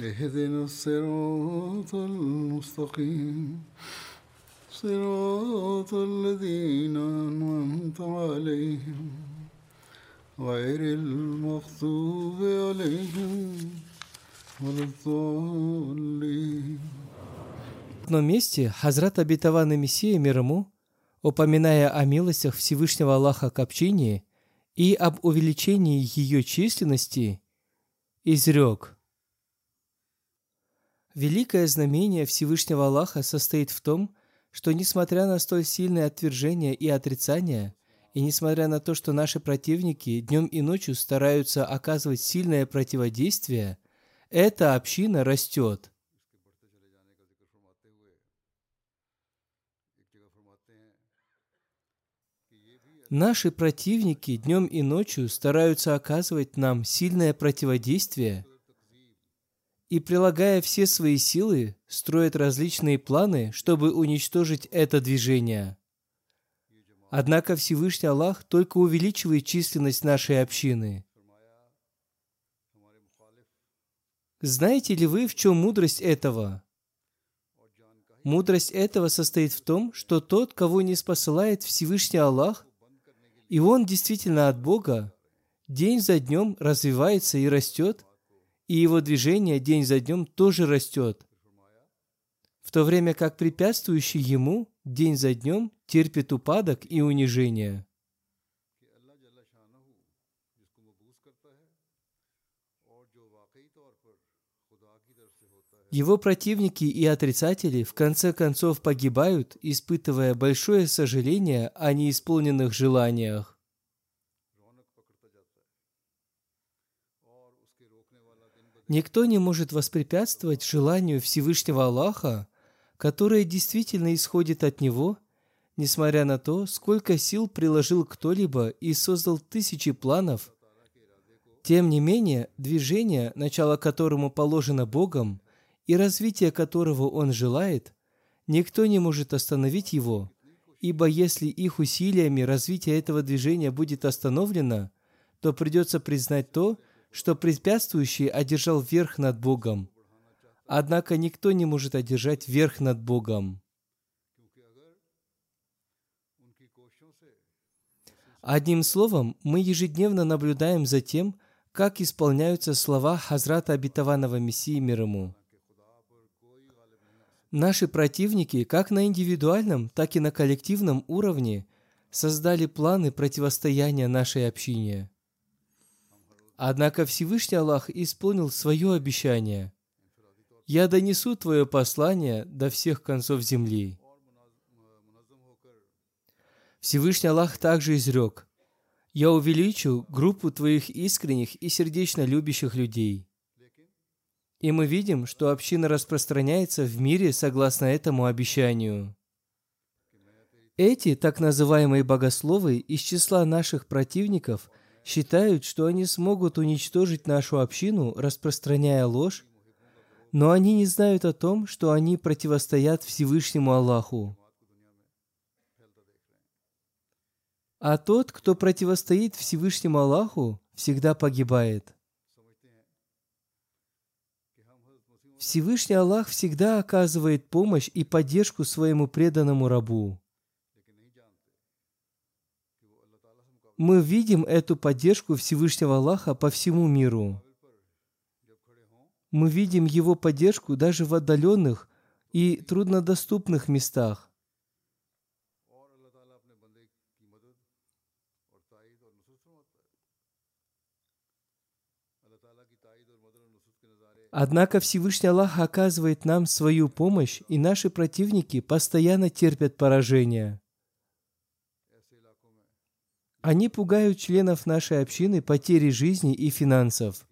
اهدنا الصراط المستقيم صراط الذين أنعمت عليهم غير المغضوب عليهم ولا الضالين В одном месте Хазрат Абитаван Мессия мир ему, упоминая о милостях Всевышнего Аллаха к общине и об увеличении ее численности, изрек – Великое знамение Всевышнего Аллаха состоит в том, что несмотря на столь сильное отвержение и отрицание, и несмотря на то, что наши противники днем и ночью стараются оказывать сильное противодействие, эта община растет. Наши противники днем и ночью стараются оказывать нам сильное противодействие – и, прилагая все свои силы, строят различные планы, чтобы уничтожить это движение. Однако Всевышний Аллах только увеличивает численность нашей общины. Знаете ли вы, в чем мудрость этого? Мудрость этого состоит в том, что тот, кого не спосылает Всевышний Аллах, и он действительно от Бога, день за днем развивается и растет – и его движение день за днем тоже растет, в то время как препятствующий ему день за днем терпит упадок и унижение. Его противники и отрицатели в конце концов погибают, испытывая большое сожаление о неисполненных желаниях. Никто не может воспрепятствовать желанию Всевышнего Аллаха, которое действительно исходит от Него, несмотря на то, сколько сил приложил кто-либо и создал тысячи планов. Тем не менее, движение, начало которому положено Богом, и развитие которого Он желает, никто не может остановить его, ибо если их усилиями развитие этого движения будет остановлено, то придется признать то, что препятствующий одержал верх над Богом. Однако никто не может одержать верх над Богом. Одним словом, мы ежедневно наблюдаем за тем, как исполняются слова Хазрата Обетованного Мессии мир ему. Наши противники, как на индивидуальном, так и на коллективном уровне, создали планы противостояния нашей общине. Однако Всевышний Аллах исполнил свое обещание. «Я донесу твое послание до всех концов земли». Всевышний Аллах также изрек, «Я увеличу группу твоих искренних и сердечно любящих людей». И мы видим, что община распространяется в мире согласно этому обещанию. Эти так называемые богословы из числа наших противников – считают, что они смогут уничтожить нашу общину, распространяя ложь, но они не знают о том, что они противостоят Всевышнему Аллаху. А тот, кто противостоит Всевышнему Аллаху, всегда погибает. Всевышний Аллах всегда оказывает помощь и поддержку своему преданному рабу. мы видим эту поддержку Всевышнего Аллаха по всему миру. Мы видим Его поддержку даже в отдаленных и труднодоступных местах. Однако Всевышний Аллах оказывает нам свою помощь, и наши противники постоянно терпят поражение. Они пугают членов нашей общины потерей жизни и финансов.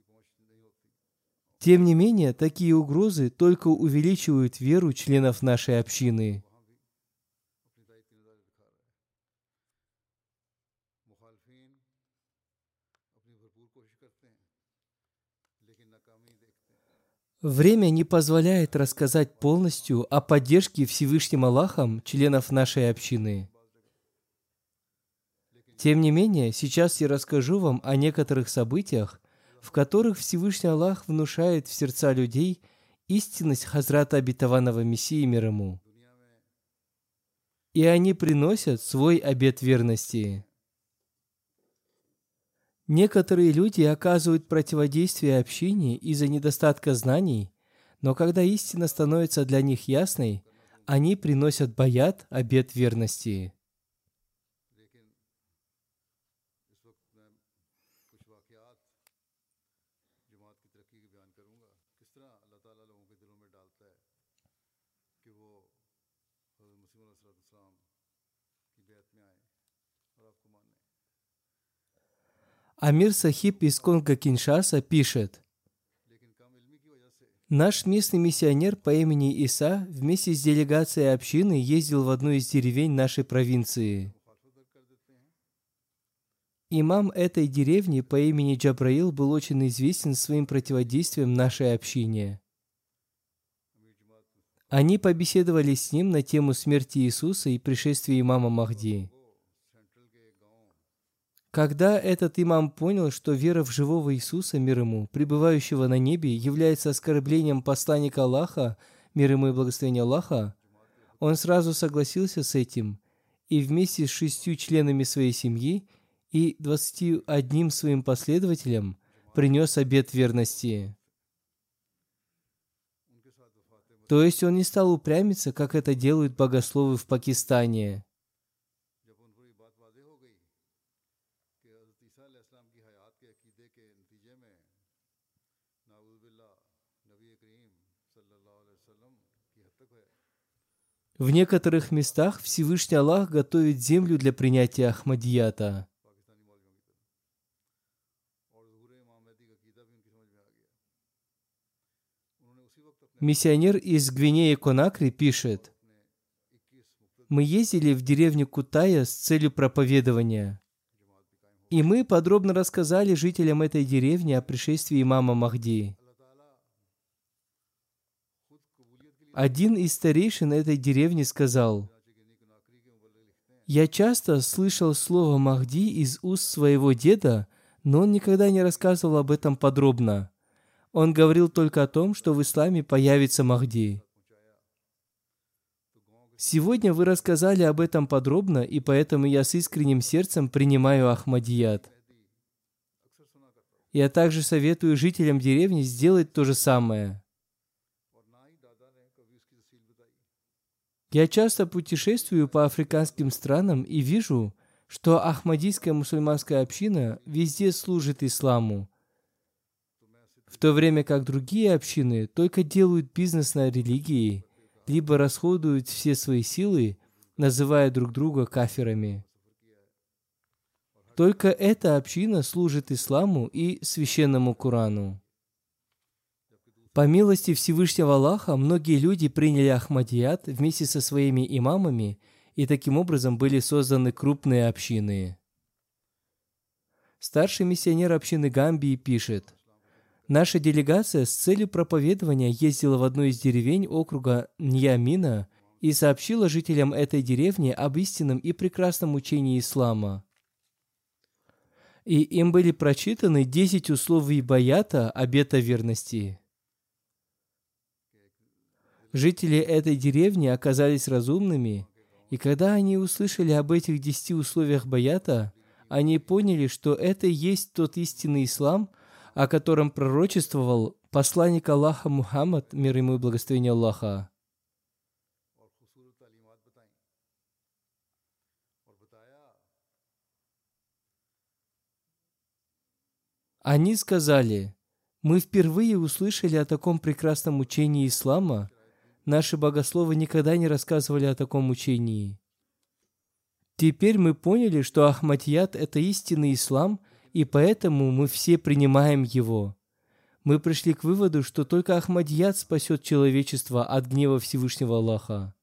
Тем не менее, такие угрозы только увеличивают веру членов нашей общины. Время не позволяет рассказать полностью о поддержке Всевышним Аллахом членов нашей общины. Тем не менее, сейчас я расскажу вам о некоторых событиях, в которых Всевышний Аллах внушает в сердца людей истинность Хазрата Обетованного Мессии мир ему. И они приносят свой обет верности. Некоторые люди оказывают противодействие общине из-за недостатка знаний, но когда истина становится для них ясной, они приносят баят, обет верности. Амир Сахиб из Конго Киншаса пишет, Наш местный миссионер по имени Иса вместе с делегацией общины ездил в одну из деревень нашей провинции. Имам этой деревни по имени Джабраил был очень известен своим противодействием нашей общине. Они побеседовали с ним на тему смерти Иисуса и пришествия имама Махди. Когда этот имам понял, что вера в живого Иисуса, мир ему, пребывающего на небе, является оскорблением посланника Аллаха, мир ему и благословение Аллаха, он сразу согласился с этим и вместе с шестью членами своей семьи и двадцатью одним своим последователям принес обет верности. То есть он не стал упрямиться, как это делают богословы в Пакистане – В некоторых местах Всевышний Аллах готовит землю для принятия Ахмадията. Миссионер из Гвинеи Конакри пишет, «Мы ездили в деревню Кутая с целью проповедования. И мы подробно рассказали жителям этой деревни о пришествии имама Махди. Один из старейшин этой деревни сказал, «Я часто слышал слово Махди из уст своего деда, но он никогда не рассказывал об этом подробно. Он говорил только о том, что в исламе появится Махди». Сегодня вы рассказали об этом подробно, и поэтому я с искренним сердцем принимаю Ахмадият. Я также советую жителям деревни сделать то же самое. Я часто путешествую по африканским странам и вижу, что Ахмадийская мусульманская община везде служит исламу, в то время как другие общины только делают бизнес на религии – либо расходуют все свои силы, называя друг друга кафирами. Только эта община служит исламу и священному Корану. По милости Всевышнего Аллаха, многие люди приняли Ахмадият вместе со своими имамами, и таким образом были созданы крупные общины. Старший миссионер общины Гамбии пишет, «Наша делегация с целью проповедования ездила в одну из деревень округа Ньямина и сообщила жителям этой деревни об истинном и прекрасном учении ислама. И им были прочитаны 10 условий баята обета верности. Жители этой деревни оказались разумными, и когда они услышали об этих десяти условиях баята, они поняли, что это и есть тот истинный ислам, о котором пророчествовал посланник Аллаха Мухаммад, мир ему и благословение Аллаха. Они сказали, мы впервые услышали о таком прекрасном учении ислама. Наши богословы никогда не рассказывали о таком учении. Теперь мы поняли, что Ахмадьят – это истинный ислам, и поэтому мы все принимаем его. Мы пришли к выводу, что только Ахмадьяд спасет человечество от гнева Всевышнего Аллаха.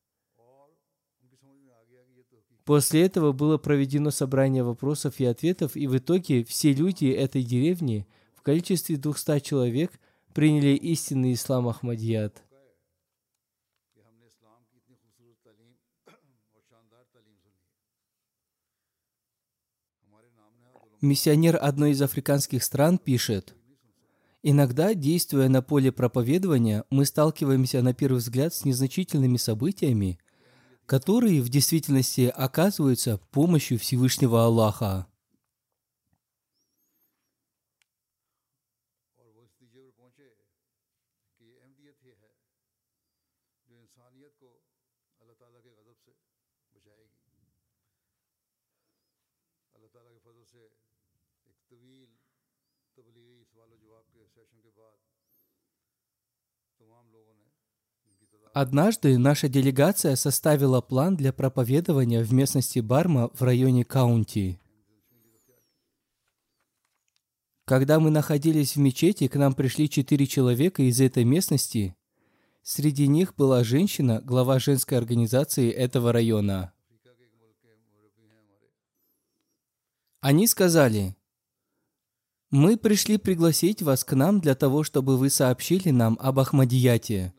После этого было проведено собрание вопросов и ответов, и в итоге все люди этой деревни в количестве 200 человек приняли истинный ислам Ахмадьяд. Миссионер одной из африканских стран пишет, «Иногда, действуя на поле проповедования, мы сталкиваемся на первый взгляд с незначительными событиями, которые в действительности оказываются помощью Всевышнего Аллаха. Однажды наша делегация составила план для проповедования в местности Барма в районе Каунти. Когда мы находились в мечети, к нам пришли четыре человека из этой местности. Среди них была женщина, глава женской организации этого района. Они сказали, мы пришли пригласить вас к нам для того, чтобы вы сообщили нам об Ахмадияте.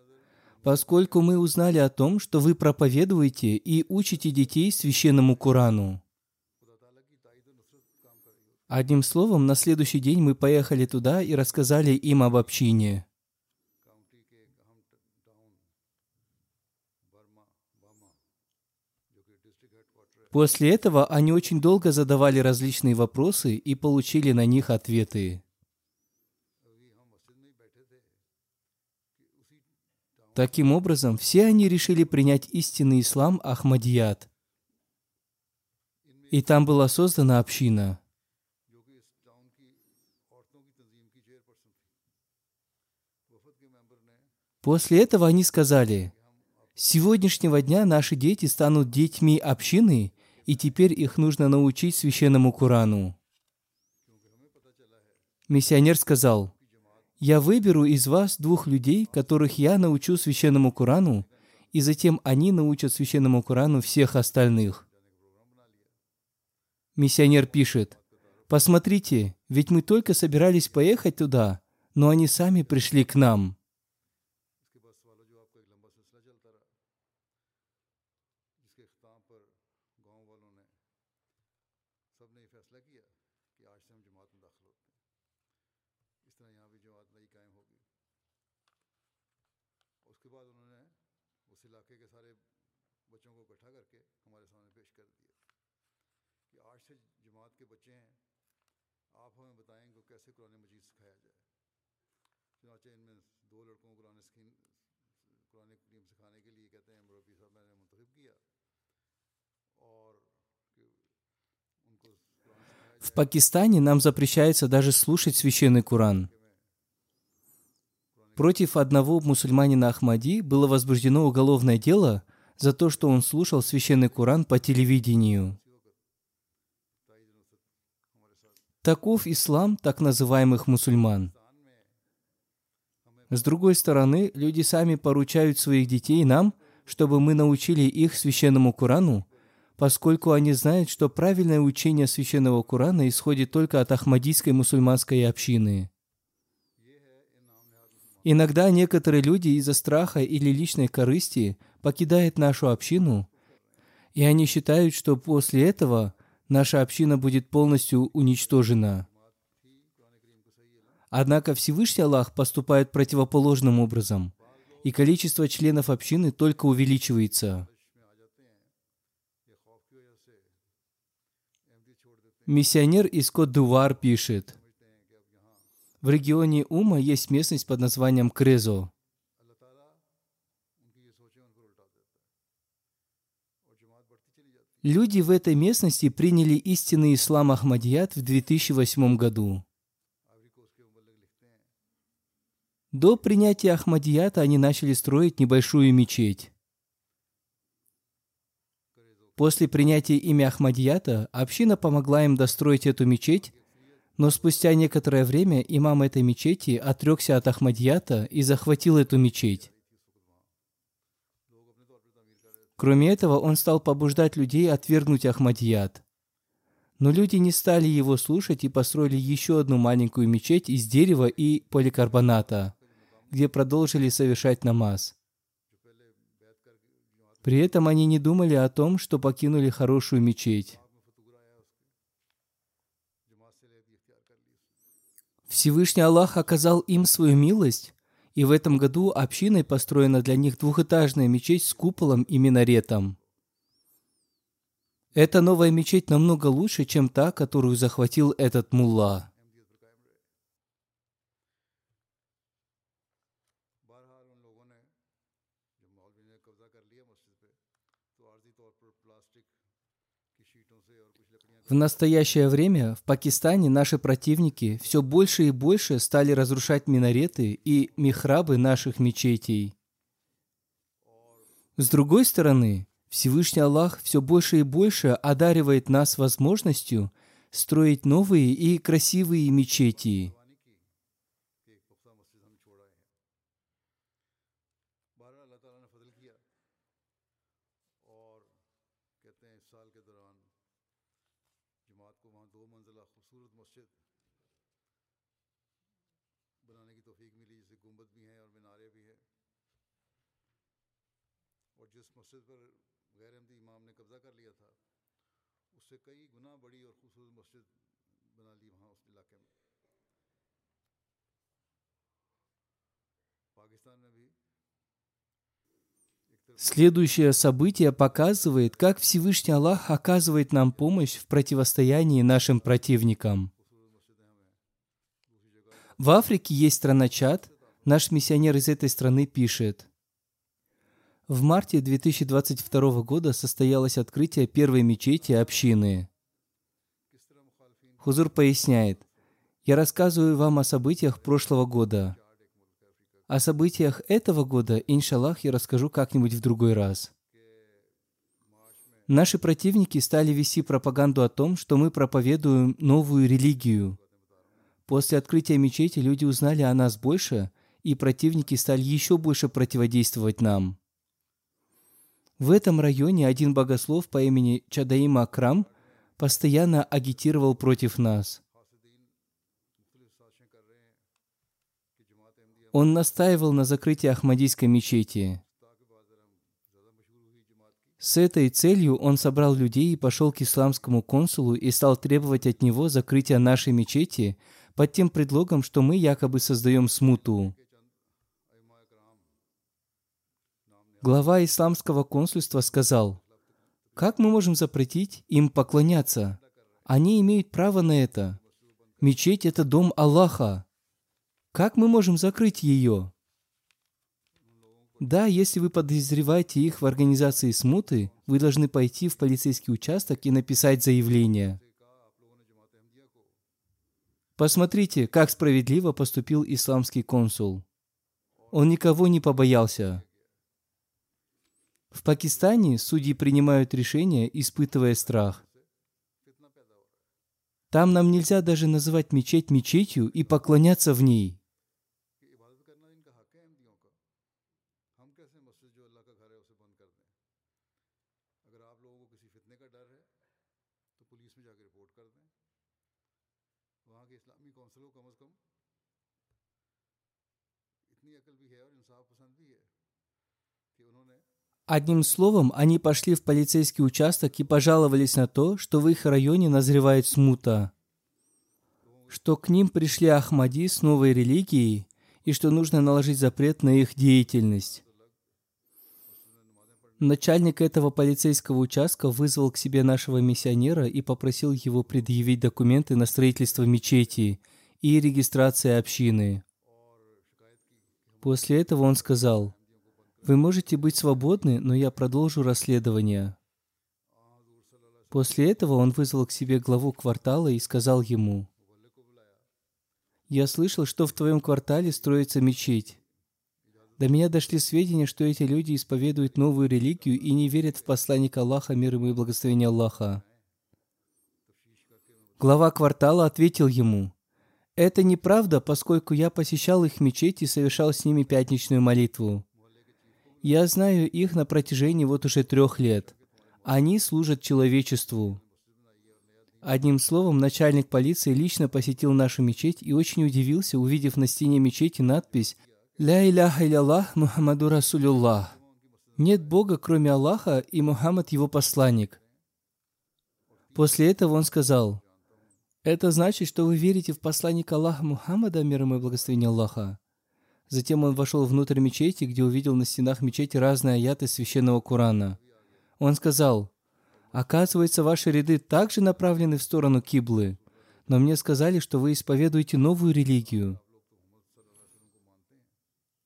Поскольку мы узнали о том, что вы проповедуете и учите детей священному Корану. Одним словом, на следующий день мы поехали туда и рассказали им об общине. После этого они очень долго задавали различные вопросы и получили на них ответы. Таким образом, все они решили принять истинный ислам Ахмадият. И там была создана община. После этого они сказали, с сегодняшнего дня наши дети станут детьми общины, и теперь их нужно научить священному Курану». Миссионер сказал, «Я выберу из вас двух людей, которых я научу священному Курану, и затем они научат священному Курану всех остальных». Миссионер пишет, «Посмотрите, ведь мы только собирались поехать туда, но они сами пришли к нам». نے یہ فیصلہ کیا کہ آج سے ہم جماعت میں داخل ہوتے ہیں۔ اس طرح یہاں بھی جماعت نئی قائم ہوگی۔ اس کے بعد انہوں نے اس علاقے کے سارے بچوں کو اکٹھا کر کے ہمارے سامنے پیش کر دیا کہ آج سے جماعت کے بچے ہیں، آپ ہمیں بتائیں کہ کیسے قرآن مجید سکھایا جائے۔ چنانچہ ان میں دو لڑکوں کو قرآن سکین قرآن کریم سکھانے کے لیے کہتے ہیں، مربی صاحب میں نے منتخب کیا اور В Пакистане нам запрещается даже слушать священный Куран. Против одного мусульманина Ахмади было возбуждено уголовное дело за то, что он слушал священный Куран по телевидению. Таков ислам так называемых мусульман. С другой стороны, люди сами поручают своих детей нам, чтобы мы научили их священному Курану, поскольку они знают, что правильное учение священного Курана исходит только от ахмадийской мусульманской общины. Иногда некоторые люди из-за страха или личной корысти покидают нашу общину, и они считают, что после этого наша община будет полностью уничтожена. Однако Всевышний Аллах поступает противоположным образом, и количество членов общины только увеличивается. Миссионер из Кот-Дувар пишет, в регионе Ума есть местность под названием Крезо. Люди в этой местности приняли истинный ислам Ахмадият в 2008 году. До принятия Ахмадията они начали строить небольшую мечеть. После принятия имя Ахмадията община помогла им достроить эту мечеть, но спустя некоторое время имам этой мечети отрекся от Ахмадията и захватил эту мечеть. Кроме этого, он стал побуждать людей отвергнуть Ахмадият. Но люди не стали его слушать и построили еще одну маленькую мечеть из дерева и поликарбоната, где продолжили совершать намаз. При этом они не думали о том, что покинули хорошую мечеть. Всевышний Аллах оказал им свою милость, и в этом году общиной построена для них двухэтажная мечеть с куполом и минаретом. Эта новая мечеть намного лучше, чем та, которую захватил этот мулла. В настоящее время в Пакистане наши противники все больше и больше стали разрушать минареты и михрабы наших мечетей. С другой стороны, Всевышний Аллах все больше и больше одаривает нас возможностью строить новые и красивые мечети. Следующее событие показывает, как Всевышний Аллах оказывает нам помощь в противостоянии нашим противникам. В Африке есть страна Чад. Наш миссионер из этой страны пишет. В марте 2022 года состоялось открытие первой мечети общины. Хузур поясняет. Я рассказываю вам о событиях прошлого года. О событиях этого года, иншаллах, я расскажу как-нибудь в другой раз. Наши противники стали вести пропаганду о том, что мы проповедуем новую религию. После открытия мечети люди узнали о нас больше, и противники стали еще больше противодействовать нам. В этом районе один богослов по имени Чадаима Акрам постоянно агитировал против нас. Он настаивал на закрытии Ахмадийской мечети. С этой целью он собрал людей и пошел к исламскому консулу и стал требовать от него закрытия нашей мечети под тем предлогом, что мы якобы создаем смуту. Глава исламского консульства сказал, «Как мы можем запретить им поклоняться? Они имеют право на это. Мечеть – это дом Аллаха. Как мы можем закрыть ее? Да, если вы подозреваете их в организации смуты, вы должны пойти в полицейский участок и написать заявление. Посмотрите, как справедливо поступил исламский консул. Он никого не побоялся. В Пакистане судьи принимают решения, испытывая страх. Там нам нельзя даже называть мечеть мечетью и поклоняться в ней. Одним словом, они пошли в полицейский участок и пожаловались на то, что в их районе назревает смута, что к ним пришли Ахмади с новой религией и что нужно наложить запрет на их деятельность. Начальник этого полицейского участка вызвал к себе нашего миссионера и попросил его предъявить документы на строительство мечети и регистрация общины. После этого он сказал, «Вы можете быть свободны, но я продолжу расследование». После этого он вызвал к себе главу квартала и сказал ему, «Я слышал, что в твоем квартале строится мечеть. До меня дошли сведения, что эти люди исповедуют новую религию и не верят в посланника Аллаха, мир ему и благословение Аллаха. Глава квартала ответил ему, «Это неправда, поскольку я посещал их мечеть и совершал с ними пятничную молитву. Я знаю их на протяжении вот уже трех лет. Они служат человечеству». Одним словом, начальник полиции лично посетил нашу мечеть и очень удивился, увидев на стене мечети надпись «Ля иляха иляллах Мухаммаду Расулюллах». Нет Бога, кроме Аллаха, и Мухаммад его посланник. После этого он сказал, «Это значит, что вы верите в посланника Аллаха Мухаммада, мир ему и благословение Аллаха». Затем он вошел внутрь мечети, где увидел на стенах мечети разные аяты священного Корана. Он сказал, «Оказывается, ваши ряды также направлены в сторону Киблы, но мне сказали, что вы исповедуете новую религию».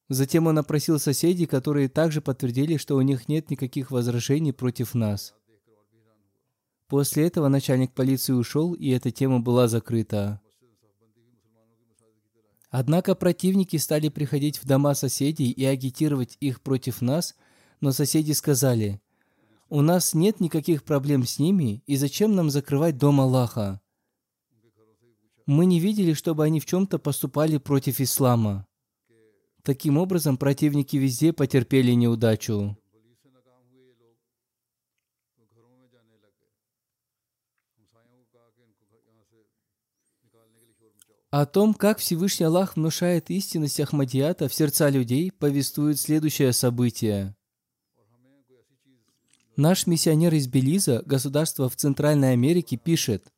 Затем он опросил соседей, которые также подтвердили, что у них нет никаких возражений против нас. После этого начальник полиции ушел, и эта тема была закрыта. Однако противники стали приходить в дома соседей и агитировать их против нас, но соседи сказали, «У нас нет никаких проблем с ними, и зачем нам закрывать дом Аллаха?» Мы не видели, чтобы они в чем-то поступали против ислама. Таким образом, противники везде потерпели неудачу. О том, как Всевышний Аллах внушает истинность Ахмадията в сердца людей, повествует следующее событие. Наш миссионер из Белиза, государства в Центральной Америке, пишет,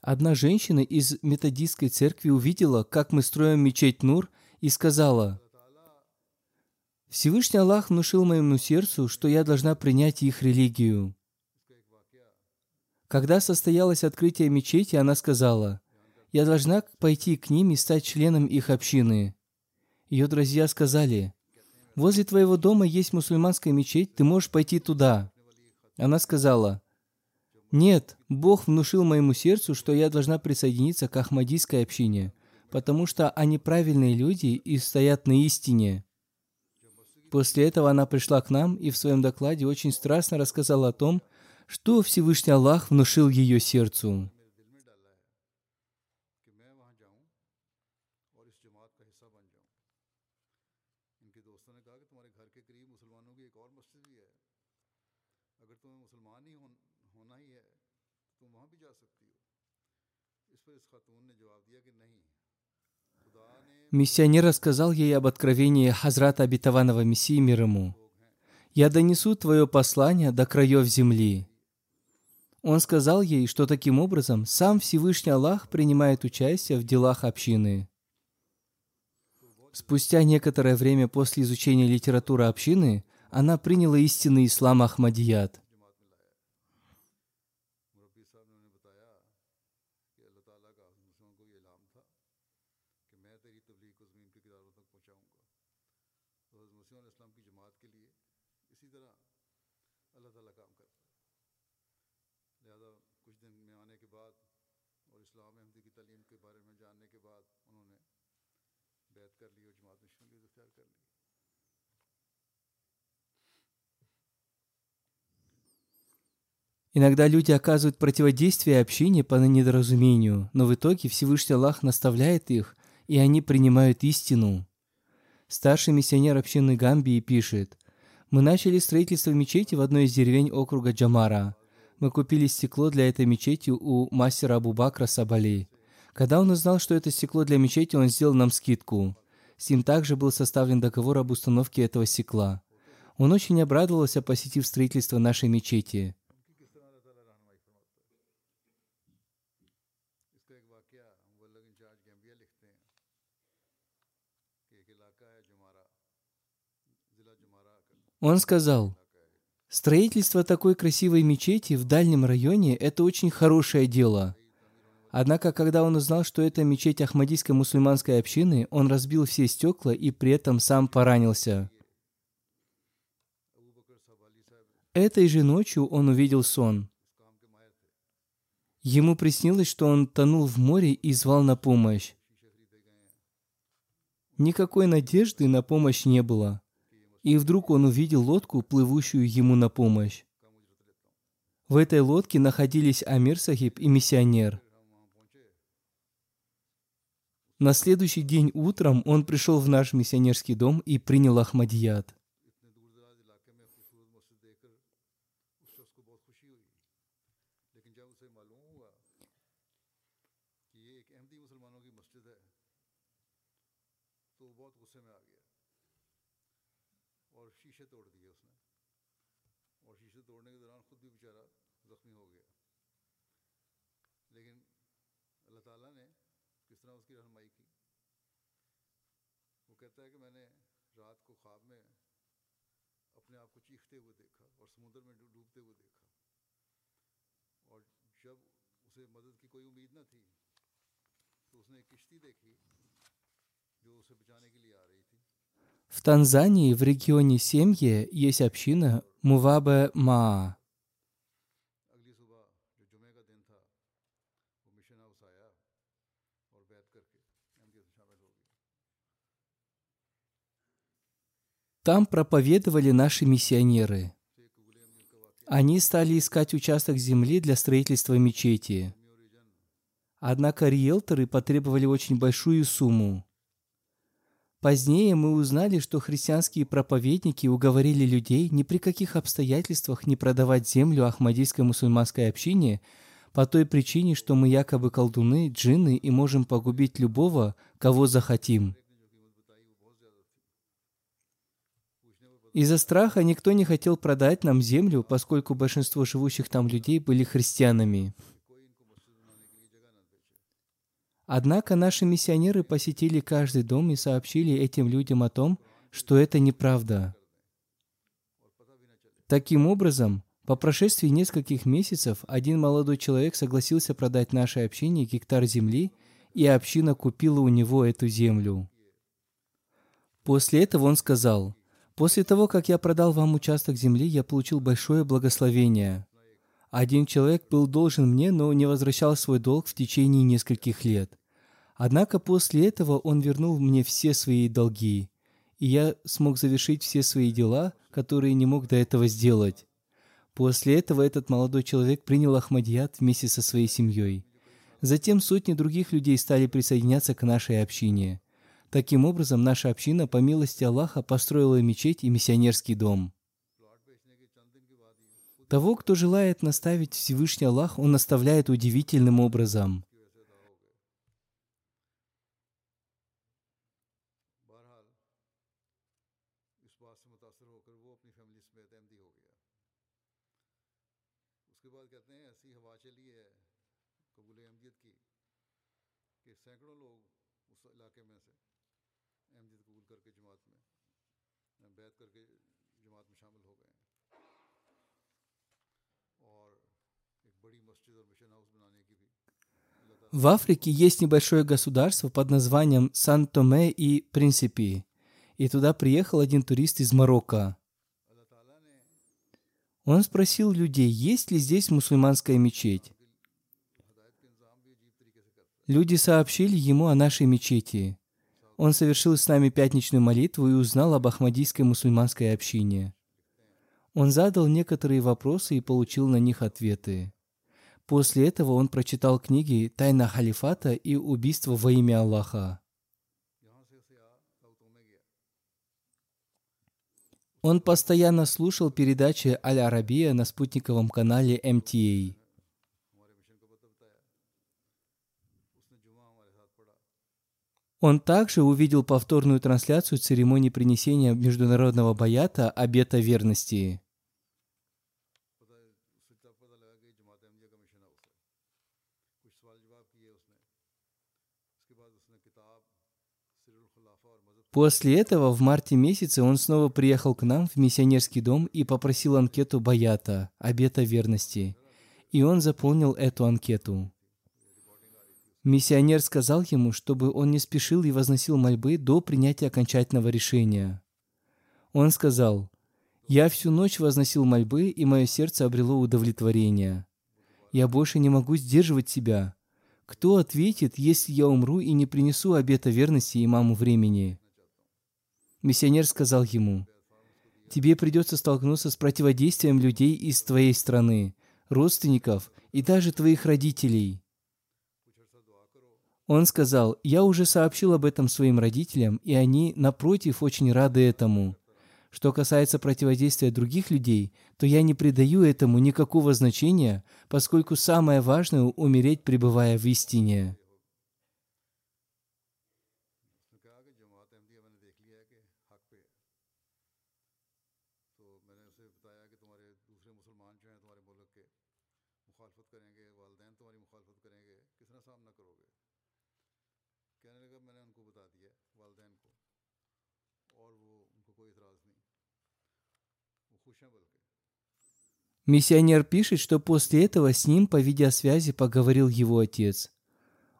Одна женщина из методистской церкви увидела, как мы строим мечеть Нур – и сказала, «Всевышний Аллах внушил моему сердцу, что я должна принять их религию». Когда состоялось открытие мечети, она сказала, «Я должна пойти к ним и стать членом их общины». Ее друзья сказали, «Возле твоего дома есть мусульманская мечеть, ты можешь пойти туда». Она сказала, «Нет, Бог внушил моему сердцу, что я должна присоединиться к Ахмадийской общине потому что они правильные люди и стоят на истине. После этого она пришла к нам и в своем докладе очень страстно рассказала о том, что Всевышний Аллах внушил ее сердцу. Миссионер рассказал ей об откровении Хазрата Обетованного Мессии мир ему. «Я донесу твое послание до краев земли». Он сказал ей, что таким образом сам Всевышний Аллах принимает участие в делах общины. Спустя некоторое время после изучения литературы общины, она приняла истинный ислам Ахмадият – Иногда люди оказывают противодействие общине по недоразумению, но в итоге Всевышний Аллах наставляет их, и они принимают истину. Старший миссионер общины Гамбии пишет, «Мы начали строительство мечети в одной из деревень округа Джамара. Мы купили стекло для этой мечети у мастера Абу Бакра Сабали. Когда он узнал, что это стекло для мечети, он сделал нам скидку. С ним также был составлен договор об установке этого стекла. Он очень обрадовался, посетив строительство нашей мечети. Он сказал, строительство такой красивой мечети в дальнем районе – это очень хорошее дело. Однако, когда он узнал, что это мечеть Ахмадийской мусульманской общины, он разбил все стекла и при этом сам поранился. Этой же ночью он увидел сон. Ему приснилось, что он тонул в море и звал на помощь. Никакой надежды на помощь не было. И вдруг он увидел лодку, плывущую ему на помощь. В этой лодке находились Амир Сахиб и миссионер. На следующий день утром он пришел в наш миссионерский дом и принял Ахмадият. В Танзании, в регионе Семье, есть община Мувабе Маа. Там проповедовали наши миссионеры. Они стали искать участок земли для строительства мечети. Однако риэлторы потребовали очень большую сумму. Позднее мы узнали, что христианские проповедники уговорили людей ни при каких обстоятельствах не продавать землю Ахмадийской мусульманской общине по той причине, что мы якобы колдуны, джинны и можем погубить любого, кого захотим. Из-за страха никто не хотел продать нам землю, поскольку большинство живущих там людей были христианами. Однако наши миссионеры посетили каждый дом и сообщили этим людям о том, что это неправда. Таким образом, по прошествии нескольких месяцев один молодой человек согласился продать нашей общине гектар земли, и община купила у него эту землю. После этого он сказал, После того, как я продал вам участок земли, я получил большое благословение. Один человек был должен мне, но не возвращал свой долг в течение нескольких лет. Однако после этого он вернул мне все свои долги, и я смог завершить все свои дела, которые не мог до этого сделать. После этого этот молодой человек принял Ахмадият вместе со своей семьей. Затем сотни других людей стали присоединяться к нашей общине – Таким образом, наша община, по милости Аллаха, построила мечеть и миссионерский дом. Того, кто желает наставить Всевышний Аллах, Он наставляет удивительным образом. В Африке есть небольшое государство под названием Сан-Томе и Принципи. И туда приехал один турист из Марокко. Он спросил людей, есть ли здесь мусульманская мечеть. Люди сообщили ему о нашей мечети. Он совершил с нами пятничную молитву и узнал об ахмадийской мусульманской общине. Он задал некоторые вопросы и получил на них ответы. После этого он прочитал книги «Тайна халифата» и «Убийство во имя Аллаха». Он постоянно слушал передачи «Аль-Арабия» на спутниковом канале MTA. Он также увидел повторную трансляцию церемонии принесения международного баята обета верности. После этого в марте месяце он снова приехал к нам в миссионерский дом и попросил анкету Баята, обета верности. И он заполнил эту анкету. Миссионер сказал ему, чтобы он не спешил и возносил мольбы до принятия окончательного решения. Он сказал, «Я всю ночь возносил мольбы, и мое сердце обрело удовлетворение. Я больше не могу сдерживать себя. Кто ответит, если я умру и не принесу обета верности имаму времени?» Миссионер сказал ему, «Тебе придется столкнуться с противодействием людей из твоей страны, родственников и даже твоих родителей». Он сказал, «Я уже сообщил об этом своим родителям, и они, напротив, очень рады этому. Что касается противодействия других людей, то я не придаю этому никакого значения, поскольку самое важное – умереть, пребывая в истине». Миссионер пишет, что после этого с ним по видеосвязи поговорил его отец.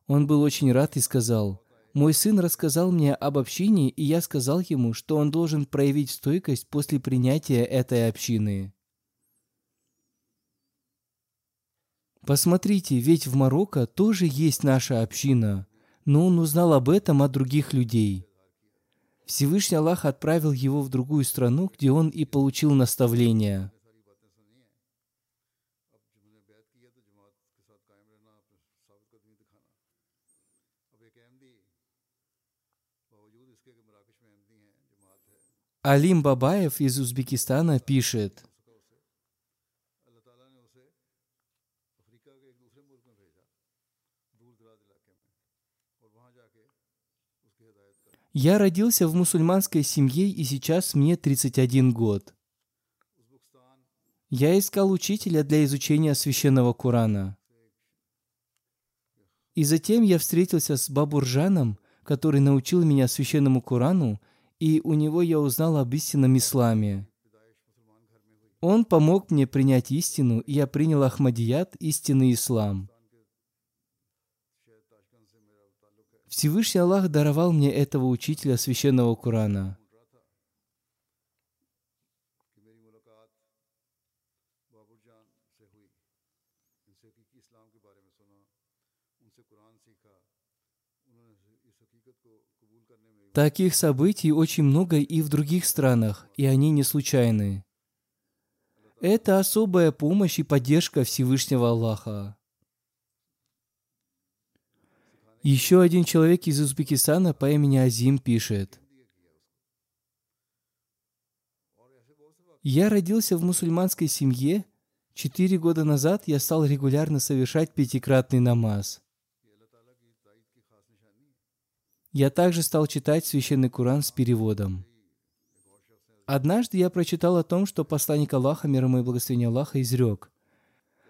Он был очень рад и сказал, «Мой сын рассказал мне об общине, и я сказал ему, что он должен проявить стойкость после принятия этой общины». Посмотрите, ведь в Марокко тоже есть наша община, но он узнал об этом от других людей. Всевышний Аллах отправил его в другую страну, где он и получил наставление. Алим Бабаев из Узбекистана пишет, Я родился в мусульманской семье, и сейчас мне 31 год. Я искал учителя для изучения священного Курана. И затем я встретился с Бабуржаном, который научил меня священному Курану, и у него я узнал об истинном исламе. Он помог мне принять истину, и я принял Ахмадият, истинный ислам. Всевышний Аллах даровал мне этого учителя священного Корана. Таких событий очень много и в других странах, и они не случайны. Это особая помощь и поддержка Всевышнего Аллаха. Еще один человек из Узбекистана по имени Азим пишет. Я родился в мусульманской семье. Четыре года назад я стал регулярно совершать пятикратный намаз. Я также стал читать священный Куран с переводом. Однажды я прочитал о том, что посланник Аллаха, мир ему и благословение Аллаха, изрек.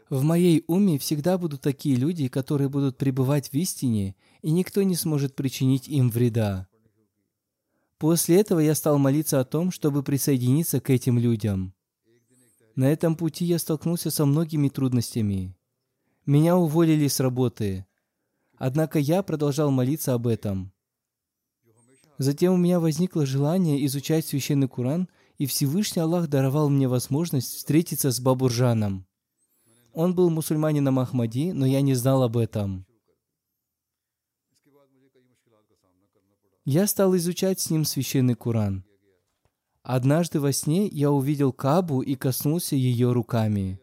В моей уме всегда будут такие люди, которые будут пребывать в истине, и никто не сможет причинить им вреда. После этого я стал молиться о том, чтобы присоединиться к этим людям. На этом пути я столкнулся со многими трудностями. Меня уволили с работы. Однако я продолжал молиться об этом. Затем у меня возникло желание изучать священный Куран, и Всевышний Аллах даровал мне возможность встретиться с Бабуржаном. Он был мусульманином Ахмади, но я не знал об этом. Я стал изучать с ним священный Куран. Однажды во сне я увидел Кабу и коснулся ее руками.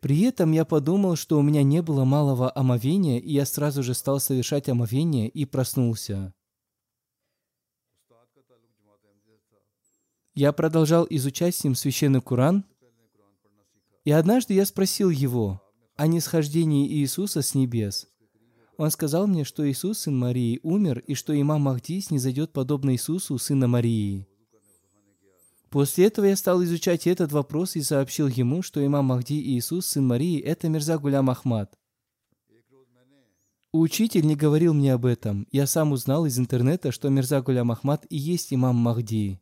При этом я подумал, что у меня не было малого омовения, и я сразу же стал совершать омовение и проснулся. Я продолжал изучать с ним священный Куран – и однажды я спросил его о нисхождении Иисуса с небес. Он сказал мне, что Иисус, сын Марии, умер, и что имам Махдис не зайдет подобно Иисусу, сына Марии. После этого я стал изучать этот вопрос и сообщил ему, что имам Махди и Иисус, сын Марии, это Мирза Гулям Ахмад. Учитель не говорил мне об этом. Я сам узнал из интернета, что Мирза Гулям Ахмад и есть имам Махди.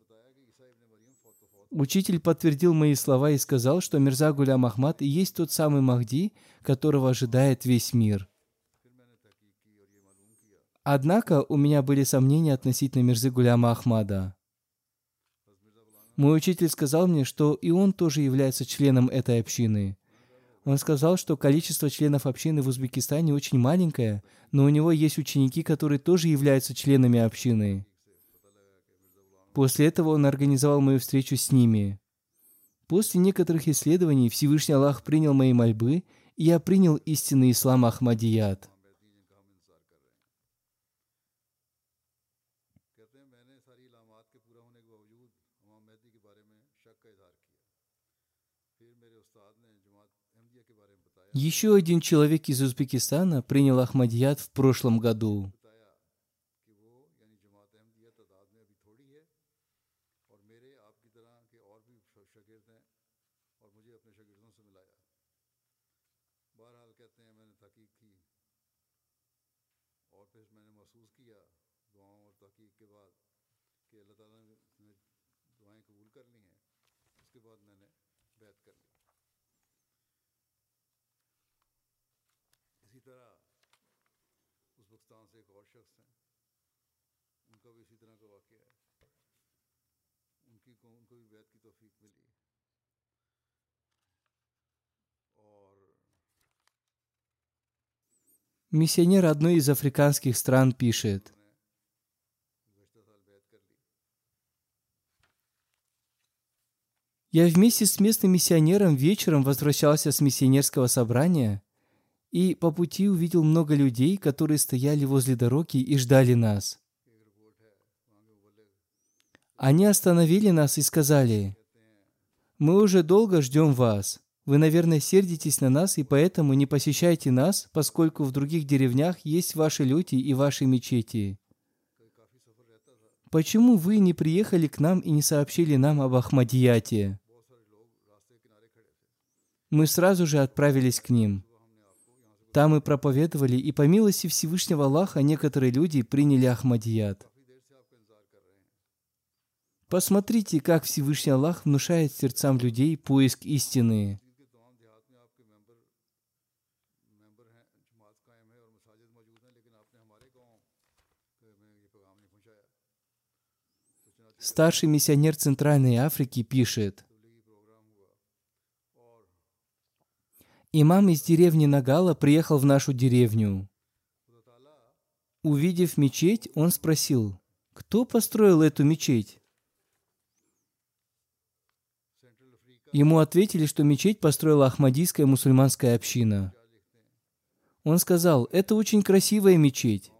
Учитель подтвердил мои слова и сказал, что Мирза Гулям Ахмад и есть тот самый Махди, которого ожидает весь мир. Однако у меня были сомнения относительно Мирзы Гуляма Ахмада. Мой учитель сказал мне, что и он тоже является членом этой общины. Он сказал, что количество членов общины в Узбекистане очень маленькое, но у него есть ученики, которые тоже являются членами общины. После этого он организовал мою встречу с ними. После некоторых исследований Всевышний Аллах принял мои мольбы, и я принял истинный ислам Ахмадият. Еще один человек из Узбекистана принял Ахмадият в прошлом году. Миссионер одной из африканских стран пишет, Я вместе с местным миссионером вечером возвращался с миссионерского собрания и по пути увидел много людей, которые стояли возле дороги и ждали нас. Они остановили нас и сказали, «Мы уже долго ждем вас. Вы, наверное, сердитесь на нас и поэтому не посещаете нас, поскольку в других деревнях есть ваши люди и ваши мечети. Почему вы не приехали к нам и не сообщили нам об Ахмадияте?» Мы сразу же отправились к ним. Там мы проповедовали, и по милости Всевышнего Аллаха некоторые люди приняли Ахмадият. Посмотрите, как Всевышний Аллах внушает сердцам людей поиск истины. Старший миссионер Центральной Африки пишет, Имам из деревни Нагала приехал в нашу деревню. Увидев мечеть, он спросил, кто построил эту мечеть? Ему ответили, что мечеть построила Ахмадийская мусульманская община. Он сказал, это очень красивая мечеть.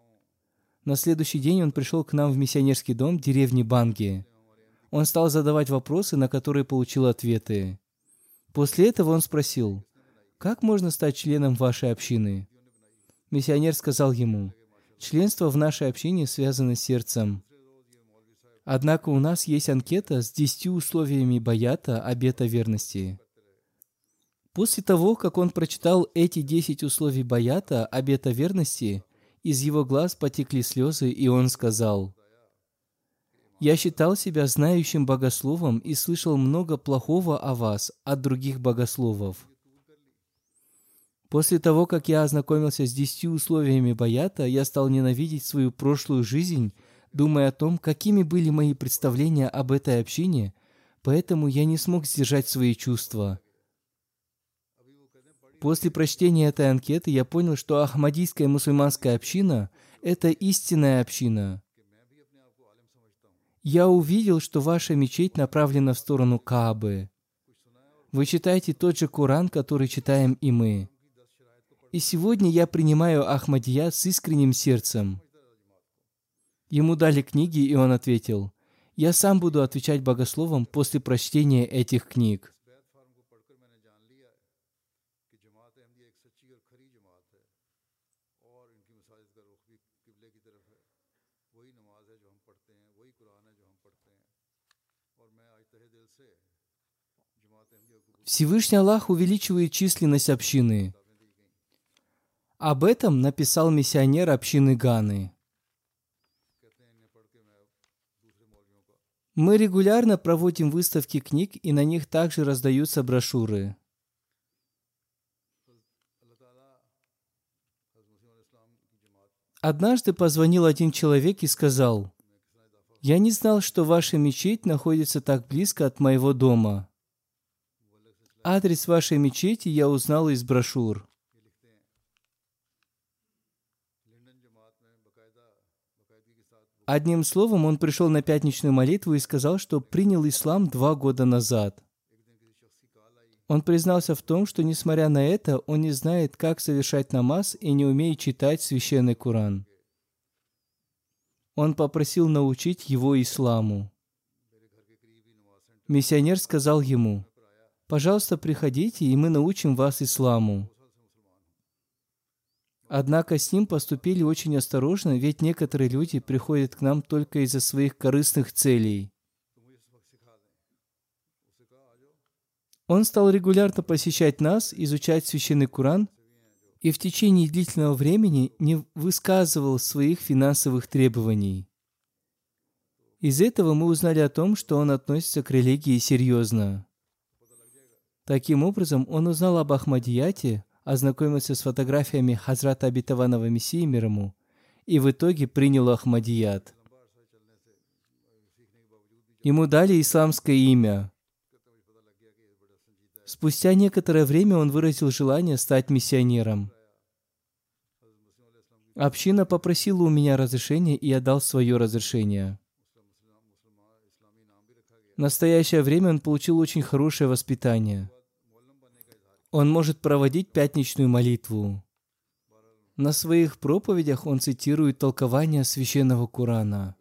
На следующий день он пришел к нам в миссионерский дом деревни Банги. Он стал задавать вопросы, на которые получил ответы. После этого он спросил, как можно стать членом вашей общины? Миссионер сказал ему, членство в нашей общине связано с сердцем. Однако у нас есть анкета с десятью условиями баята обета верности. После того, как он прочитал эти десять условий баята обета верности, из его глаз потекли слезы, и он сказал, «Я считал себя знающим богословом и слышал много плохого о вас от других богословов. После того, как я ознакомился с десятью условиями Баята, я стал ненавидеть свою прошлую жизнь, думая о том, какими были мои представления об этой общине, поэтому я не смог сдержать свои чувства. После прочтения этой анкеты я понял, что Ахмадийская мусульманская община – это истинная община. Я увидел, что ваша мечеть направлена в сторону Каабы. Вы читаете тот же Коран, который читаем и мы. И сегодня я принимаю Ахмадия с искренним сердцем. Ему дали книги, и он ответил, «Я сам буду отвечать богословам после прочтения этих книг». Всевышний Аллах увеличивает численность общины – об этом написал миссионер общины Ганы. Мы регулярно проводим выставки книг, и на них также раздаются брошюры. Однажды позвонил один человек и сказал, «Я не знал, что ваша мечеть находится так близко от моего дома. Адрес вашей мечети я узнал из брошюр. Одним словом, он пришел на пятничную молитву и сказал, что принял ислам два года назад. Он признался в том, что, несмотря на это, он не знает, как совершать намаз и не умеет читать священный Куран. Он попросил научить его исламу. Миссионер сказал ему, «Пожалуйста, приходите, и мы научим вас исламу». Однако с ним поступили очень осторожно, ведь некоторые люди приходят к нам только из-за своих корыстных целей. Он стал регулярно посещать нас, изучать священный Куран и в течение длительного времени не высказывал своих финансовых требований. Из этого мы узнали о том, что он относится к религии серьезно. Таким образом, он узнал об Ахмадияте, ознакомился с фотографиями Хазрата Обетованного Мессии мир ему, и в итоге принял Ахмадият. Ему дали исламское имя. Спустя некоторое время он выразил желание стать миссионером. Община попросила у меня разрешения, и я дал свое разрешение. В настоящее время он получил очень хорошее воспитание. Он может проводить пятничную молитву. На своих проповедях он цитирует толкование священного Курана.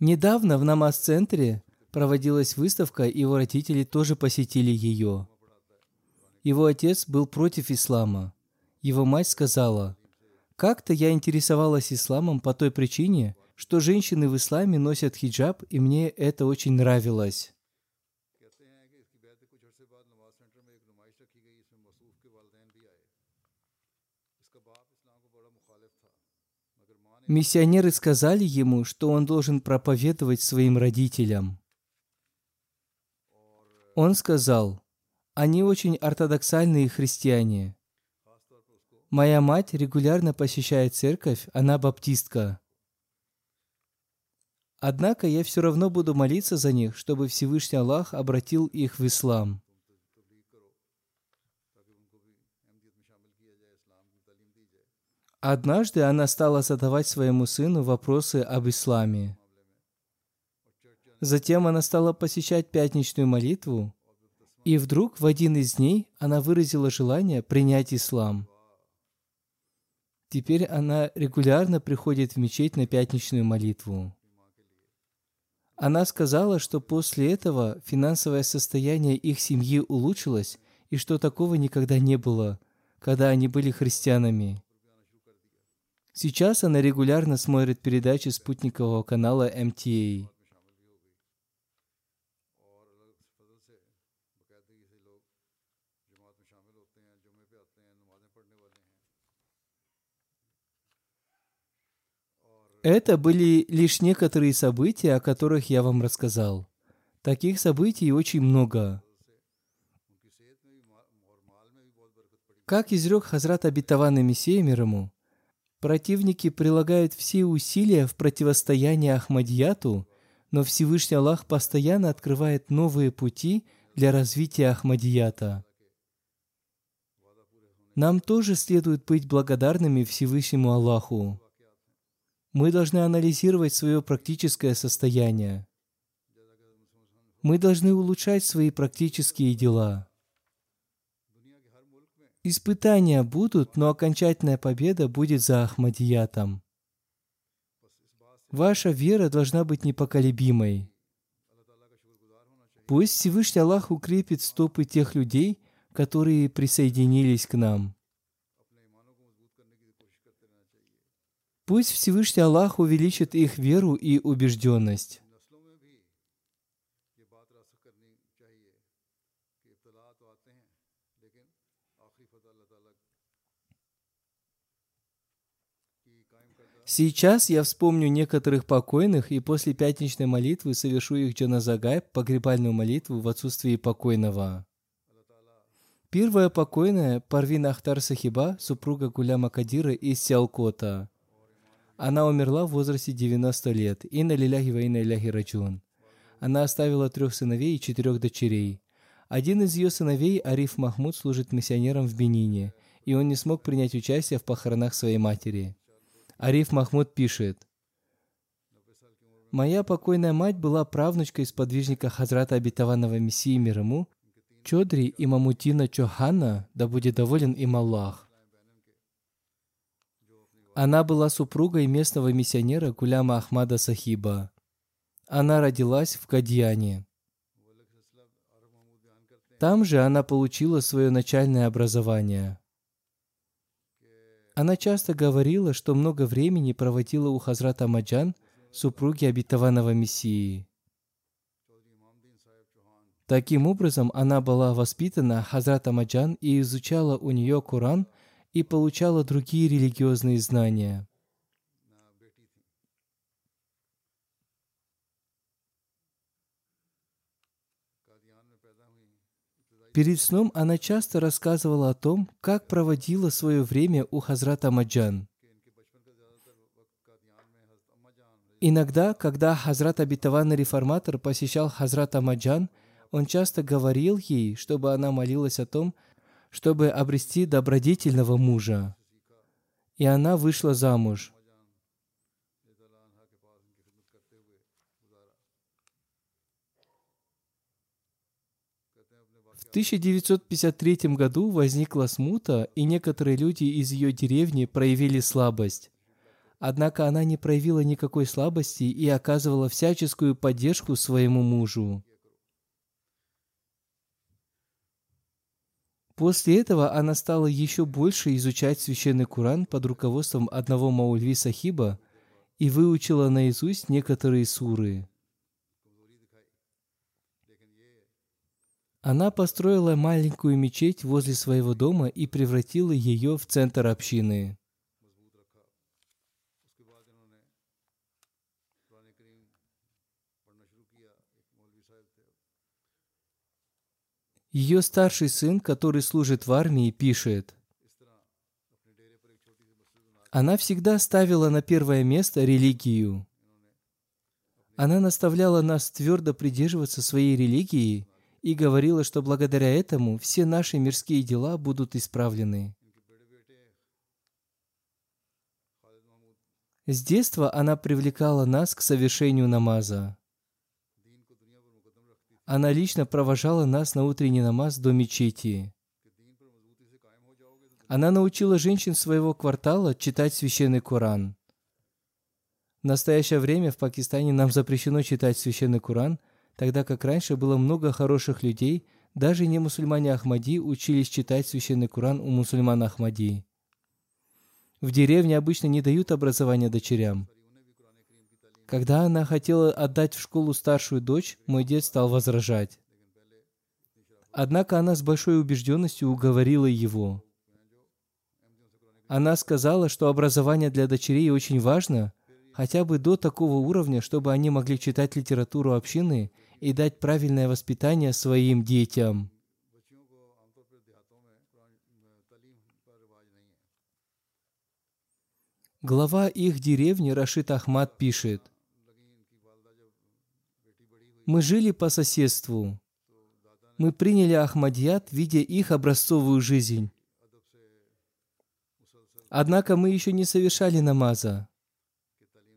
Недавно в намаз-центре проводилась выставка, и его родители тоже посетили ее. Его отец был против ислама. Его мать сказала, «Как-то я интересовалась исламом по той причине, что женщины в исламе носят хиджаб, и мне это очень нравилось». Миссионеры сказали ему, что он должен проповедовать своим родителям. Он сказал, они очень ортодоксальные христиане. Моя мать регулярно посещает церковь, она баптистка. Однако я все равно буду молиться за них, чтобы Всевышний Аллах обратил их в ислам. Однажды она стала задавать своему сыну вопросы об исламе. Затем она стала посещать пятничную молитву, и вдруг в один из дней она выразила желание принять ислам. Теперь она регулярно приходит в мечеть на пятничную молитву. Она сказала, что после этого финансовое состояние их семьи улучшилось, и что такого никогда не было, когда они были христианами. Сейчас она регулярно смотрит передачи спутникового канала MTA. Это были лишь некоторые события, о которых я вам рассказал. Таких событий очень много. Как изрек Хазрат Абитаван и Мессия мир ему, Противники прилагают все усилия в противостоянии Ахмадияту, но Всевышний Аллах постоянно открывает новые пути для развития Ахмадията. Нам тоже следует быть благодарными Всевышнему Аллаху. Мы должны анализировать свое практическое состояние. Мы должны улучшать свои практические дела. Испытания будут, но окончательная победа будет за Ахмадиятом. Ваша вера должна быть непоколебимой. Пусть Всевышний Аллах укрепит стопы тех людей, которые присоединились к нам. Пусть Всевышний Аллах увеличит их веру и убежденность. Сейчас я вспомню некоторых покойных и после пятничной молитвы совершу их джаназагай, погребальную молитву в отсутствии покойного. Первая покойная Парвин Ахтар Сахиба, супруга Гуляма Кадира из Сиалкота. Она умерла в возрасте 90 лет. Инна лиляхи ва инна иляхи раджун. Она оставила трех сыновей и четырех дочерей. Один из ее сыновей, Ариф Махмуд, служит миссионером в Бенине, и он не смог принять участие в похоронах своей матери. Ариф Махмуд пишет, «Моя покойная мать была правнучкой сподвижника Хазрата Обетованного Мессии мир ему, Чодри и Мамутина Чохана, да будет доволен им Аллах. Она была супругой местного миссионера Гуляма Ахмада Сахиба. Она родилась в Кадьяне. Там же она получила свое начальное образование. Она часто говорила, что много времени проводила у Хазрата Маджан, супруги обетованного Мессии. Таким образом, она была воспитана Хазрата Маджан и изучала у нее Коран и получала другие религиозные знания. Перед сном она часто рассказывала о том, как проводила свое время у Хазрата Маджан. Иногда, когда Хазрат Абитаванный реформатор посещал Хазрата Маджан – он часто говорил ей, чтобы она молилась о том, чтобы обрести добродетельного мужа. И она вышла замуж. В 1953 году возникла смута, и некоторые люди из ее деревни проявили слабость. Однако она не проявила никакой слабости и оказывала всяческую поддержку своему мужу. После этого она стала еще больше изучать священный Куран под руководством одного Маульви Сахиба и выучила наизусть некоторые суры. Она построила маленькую мечеть возле своего дома и превратила ее в центр общины. Ее старший сын, который служит в армии, пишет, она всегда ставила на первое место религию. Она наставляла нас твердо придерживаться своей религии и говорила, что благодаря этому все наши мирские дела будут исправлены. С детства она привлекала нас к совершению намаза. Она лично провожала нас на утренний намаз до мечети. Она научила женщин своего квартала читать священный Коран. В настоящее время в Пакистане нам запрещено читать священный Коран, тогда как раньше было много хороших людей, даже не мусульмане Ахмади учились читать священный Коран у мусульман Ахмади. В деревне обычно не дают образования дочерям. Когда она хотела отдать в школу старшую дочь, мой дед стал возражать. Однако она с большой убежденностью уговорила его. Она сказала, что образование для дочерей очень важно, хотя бы до такого уровня, чтобы они могли читать литературу общины и дать правильное воспитание своим детям. Глава их деревни Рашид Ахмад пишет – мы жили по соседству. Мы приняли Ахмадият, видя их образцовую жизнь. Однако мы еще не совершали намаза.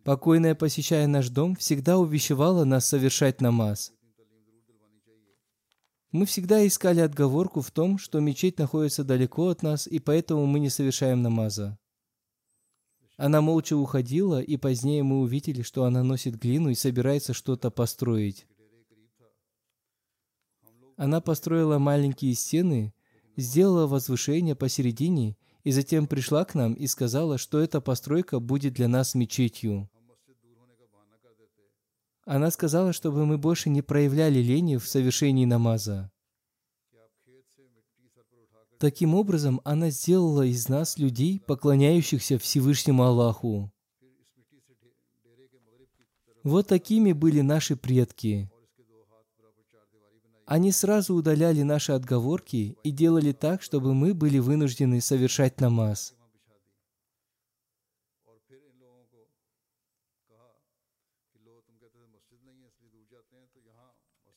Покойная, посещая наш дом, всегда увещевала нас совершать намаз. Мы всегда искали отговорку в том, что мечеть находится далеко от нас, и поэтому мы не совершаем намаза. Она молча уходила, и позднее мы увидели, что она носит глину и собирается что-то построить. Она построила маленькие стены, сделала возвышение посередине и затем пришла к нам и сказала, что эта постройка будет для нас мечетью. Она сказала, чтобы мы больше не проявляли лени в совершении намаза. Таким образом, она сделала из нас людей, поклоняющихся Всевышнему Аллаху. Вот такими были наши предки. Они сразу удаляли наши отговорки и делали так, чтобы мы были вынуждены совершать намаз.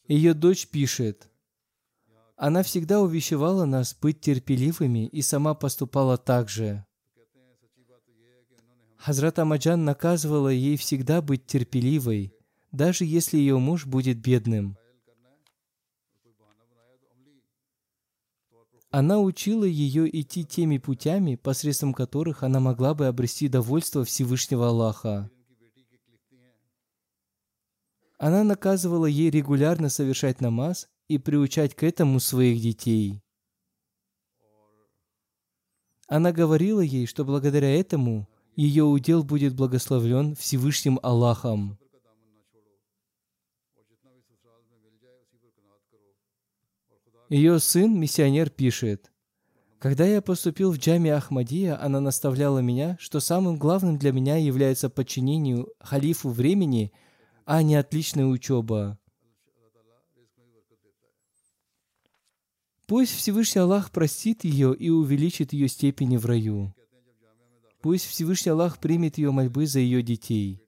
Ее дочь пишет, она всегда увещевала нас быть терпеливыми и сама поступала так же. Хазрат Амаджан наказывала ей всегда быть терпеливой, даже если ее муж будет бедным. Она учила ее идти теми путями, посредством которых она могла бы обрести довольство Всевышнего Аллаха. Она наказывала ей регулярно совершать намаз и приучать к этому своих детей. Она говорила ей, что благодаря этому ее удел будет благословлен Всевышним Аллахом. Ее сын, миссионер, пишет, «Когда я поступил в джами Ахмадия, она наставляла меня, что самым главным для меня является подчинению халифу времени – а не отличная учеба. Пусть Всевышний Аллах простит ее и увеличит ее степени в раю. Пусть Всевышний Аллах примет ее мольбы за ее детей.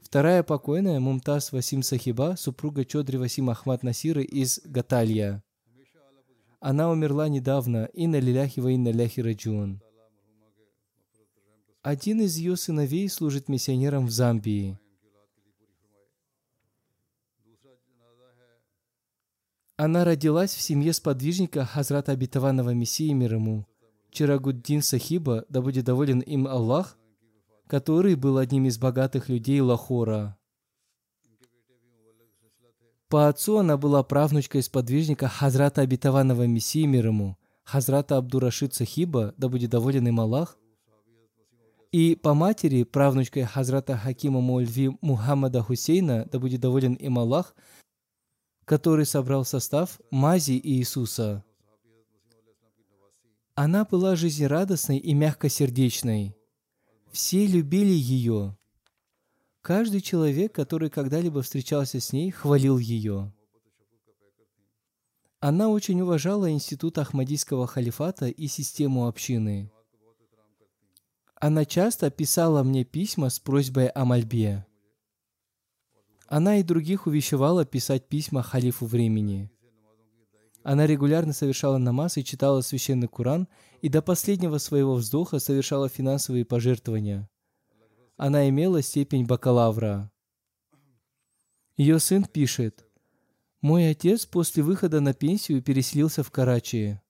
Вторая покойная Мумтаз Васим Сахиба, супруга Чодри Васим Ахмад Насира из Гаталья. Она умерла недавно, и на лиляхи ва инна ляхи раджун. Один из ее сыновей служит миссионером в Замбии. Она родилась в семье сподвижника Хазрата Обетованного Мессии мир ему, Чирагуддин Сахиба, да будет доволен им Аллах, который был одним из богатых людей Лахора. По отцу она была правнучкой сподвижника Хазрата Обетованного Мессии мир ему, Хазрата Абдурашид Сахиба, да будет доволен им Аллах, и по матери, правнучкой Хазрата Хакима Мульви Мухаммада Хусейна, да будет доволен им Аллах, который собрал состав мази Иисуса. Она была жизнерадостной и мягкосердечной. Все любили ее. Каждый человек, который когда-либо встречался с ней, хвалил ее. Она очень уважала институт Ахмадийского халифата и систему общины. Она часто писала мне письма с просьбой о мольбе. Она и других увещевала писать письма халифу времени. Она регулярно совершала намаз и читала священный Куран, и до последнего своего вздоха совершала финансовые пожертвования. Она имела степень бакалавра. Ее сын пишет, «Мой отец после выхода на пенсию переселился в Карачи.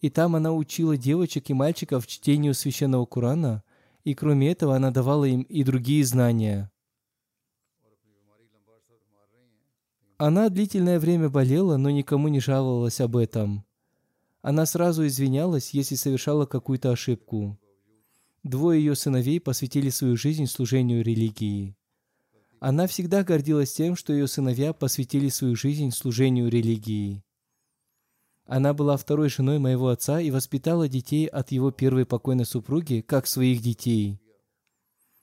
И там она учила девочек и мальчиков чтению священного Курана, и кроме этого она давала им и другие знания. Она длительное время болела, но никому не жаловалась об этом. Она сразу извинялась, если совершала какую-то ошибку. Двое ее сыновей посвятили свою жизнь служению религии. Она всегда гордилась тем, что ее сыновья посвятили свою жизнь служению религии. Она была второй женой моего отца и воспитала детей от его первой покойной супруги, как своих детей.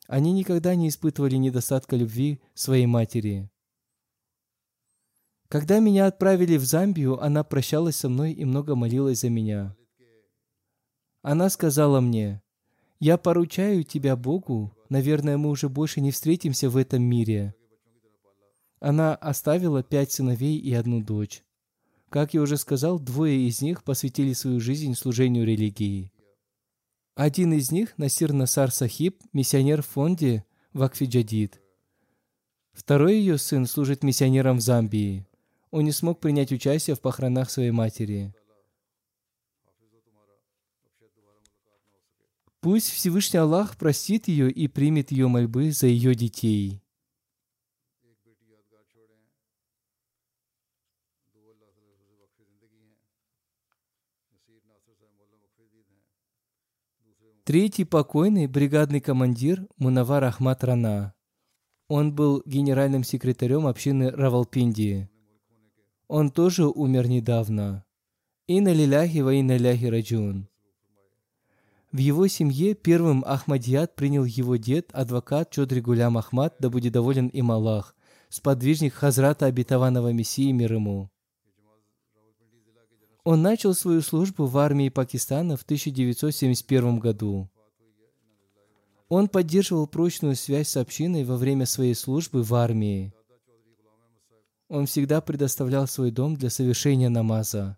Они никогда не испытывали недостатка любви своей матери. Когда меня отправили в Замбию, она прощалась со мной и много молилась за меня. Она сказала мне, «Я поручаю тебя Богу, наверное, мы уже больше не встретимся в этом мире». Она оставила пять сыновей и одну дочь. Как я уже сказал, двое из них посвятили свою жизнь служению религии. Один из них, Насир Насар Сахиб, миссионер в фонде Вакфи Джадид. Второй ее сын служит миссионером в Замбии. Он не смог принять участие в похоронах своей матери. Пусть Всевышний Аллах простит ее и примет ее мольбы за ее детей. Третий покойный бригадный командир Мунавар Ахмат Рана. Он был генеральным секретарем общины Равалпиндии. Он тоже умер недавно. Инна лиляхи ва инна ляхи раджун. В его семье первым Ахмадият принял его дед, адвокат Чодри Гулям Ахмад, да будет доволен им Аллах, сподвижник Хазрата Обетованного Мессии мир ему. Он начал свою службу в армии Пакистана в 1971 году. Он поддерживал прочную связь с общиной во время своей службы в армии. Он всегда предоставлял свой дом для совершения намаза.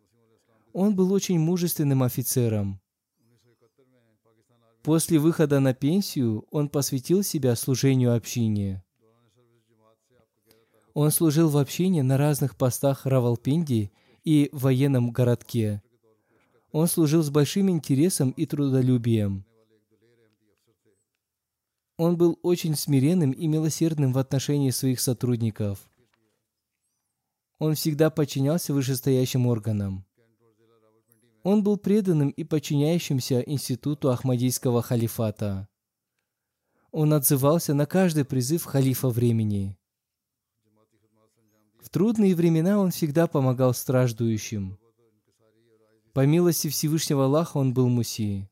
Он был очень мужественным офицером. После выхода на пенсию он посвятил себя служению общине. Он служил в общине на разных постах Равалпинди и военном городке. Он служил с большим интересом и трудолюбием. Он был очень смиренным и милосердным в отношении своих сотрудников. Он всегда подчинялся вышестоящим органам. Он был преданным и подчиняющимся институту Ахмадийского халифата. Он отзывался на каждый призыв халифа времени. В трудные времена он всегда помогал страждующим. По милости Всевышнего Аллаха он был муси.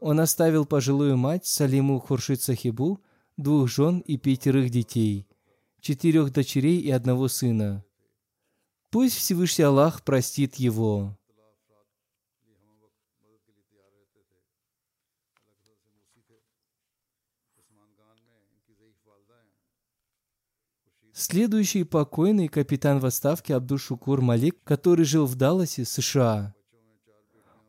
Он оставил пожилую мать Салиму Хуршид Сахибу, двух жен и пятерых детей, четырех дочерей и одного сына. Пусть Всевышний Аллах простит его. Следующий покойный капитан в отставке Абдушукур Малик, который жил в Далласе, США.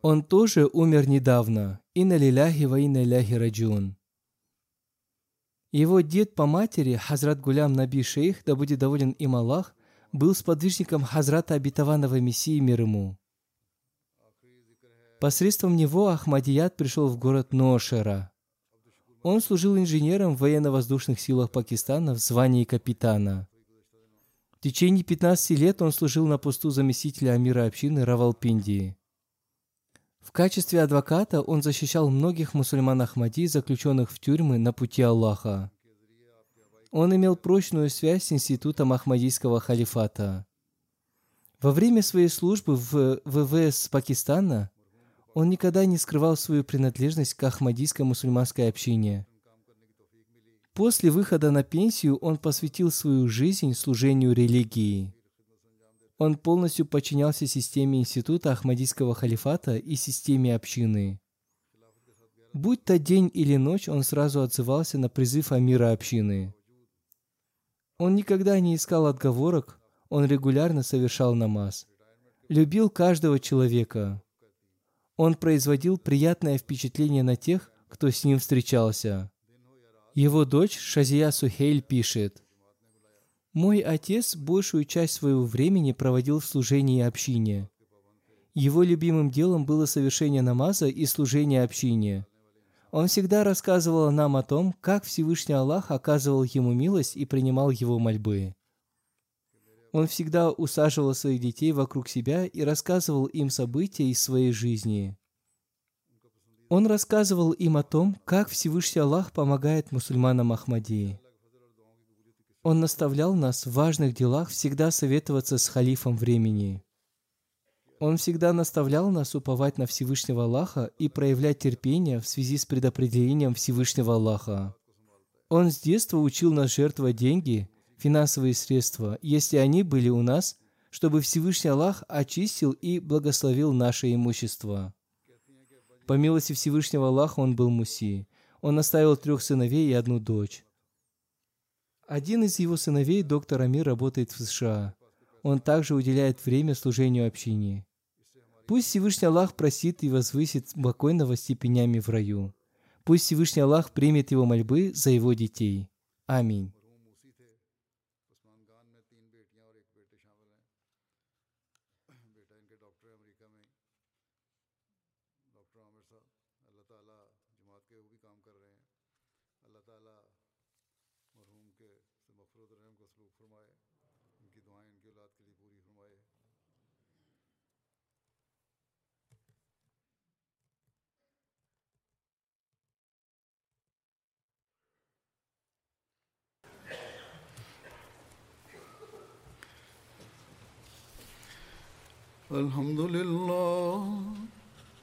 Он тоже умер недавно. Инна лиляхи ва инна ляхи раджун. Его дед по матери, Хазрат Гулям Наби Шейх, да будет доволен им Аллах, был сподвижником Хазрата Обетованного Мессии мир ему. Посредством него Ахмадият пришел в город Ношера. Он служил инженером в военно-воздушных силах Пакистана в звании капитана. В течение 15 лет он служил на посту заместителя амира общины Равалпиндии. В качестве адвоката он защищал многих мусульман Ахмади, заключенных в тюрьмы на пути Аллаха. Он имел прочную связь с институтом Ахмадийского халифата. Во время своей службы в ВВС Пакистана он никогда не скрывал свою принадлежность к ахмадийской мусульманской общине. После выхода на пенсию он посвятил свою жизнь служению религии. Он полностью подчинялся системе института Ахмадийского халифата и системе общины. Будь то день или ночь, он сразу отзывался на призыв Амира общины. Он никогда не искал отговорок, он регулярно совершал намаз. Любил каждого человека. Он производил приятное впечатление на тех, кто с ним встречался. Его дочь Шазия Сухейль пишет, «Мой отец большую часть своего времени проводил в служении общине. Его любимым делом было совершение намаза и служение общине. Он всегда рассказывал нам о том, как Всевышний Аллах оказывал ему милость и принимал его мольбы. Он всегда усаживал своих детей вокруг себя и рассказывал им события из своей жизни. Он рассказывал им о том, как Всевышний Аллах помогает мусульманам Ахмадии. Он наставлял нас в важных делах всегда советоваться с халифом времени. Он всегда наставлял нас уповать на Всевышнего Аллаха и проявлять терпение в связи с предопределением Всевышнего Аллаха. Он с детства учил нас жертвовать деньги, финансовые средства, если они были у нас, чтобы Всевышний Аллах очистил и благословил наше имущество. По милости Всевышнего Аллаха он был муси. Он оставил трех сыновей и одну дочь. Один из его сыновей, доктор Амир, работает в США. Он также уделяет время служению общине. Пусть Всевышний Аллах просит и возвысит спокойного степенями в раю. Пусть Всевышний Аллах примет его мольбы за его детей. Аминь. مدرسہ اللہ تعالیٰ جماعت کے وہ بھی کام کر رہے ہیں۔ اللہ تعالیٰ مرحوم کے سے مفروض رحم کو سلوک فرمائے، ان کی دعائیں ان کی اولاد کے لیے پوری فرمائے۔ الحمد للہ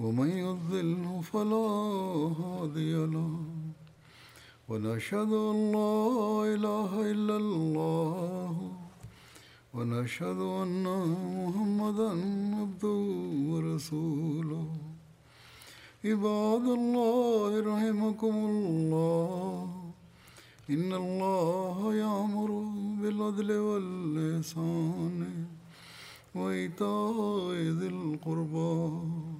ومن يضلل فلا هادي له. ونشهد أن لا إله إلا الله. ونشهد أن محمدا عبده ورسوله. عباد الله رحمكم الله. إن الله يأمر بالعدل والإحسان وإيتاء ذي القربى.